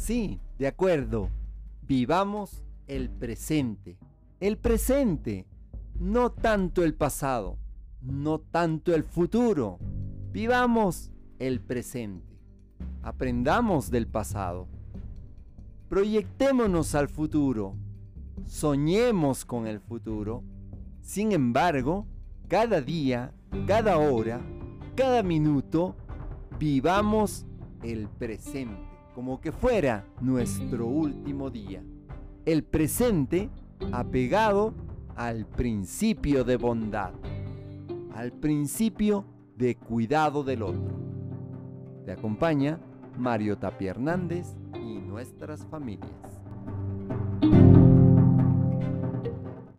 Sí, de acuerdo. Vivamos el presente. El presente, no tanto el pasado, no tanto el futuro. Vivamos el presente. Aprendamos del pasado. Proyectémonos al futuro. Soñemos con el futuro. Sin embargo, cada día, cada hora, cada minuto, vivamos el presente como que fuera nuestro último día. El presente apegado al principio de bondad, al principio de cuidado del otro. Te acompaña Mario Tapia Hernández y nuestras familias.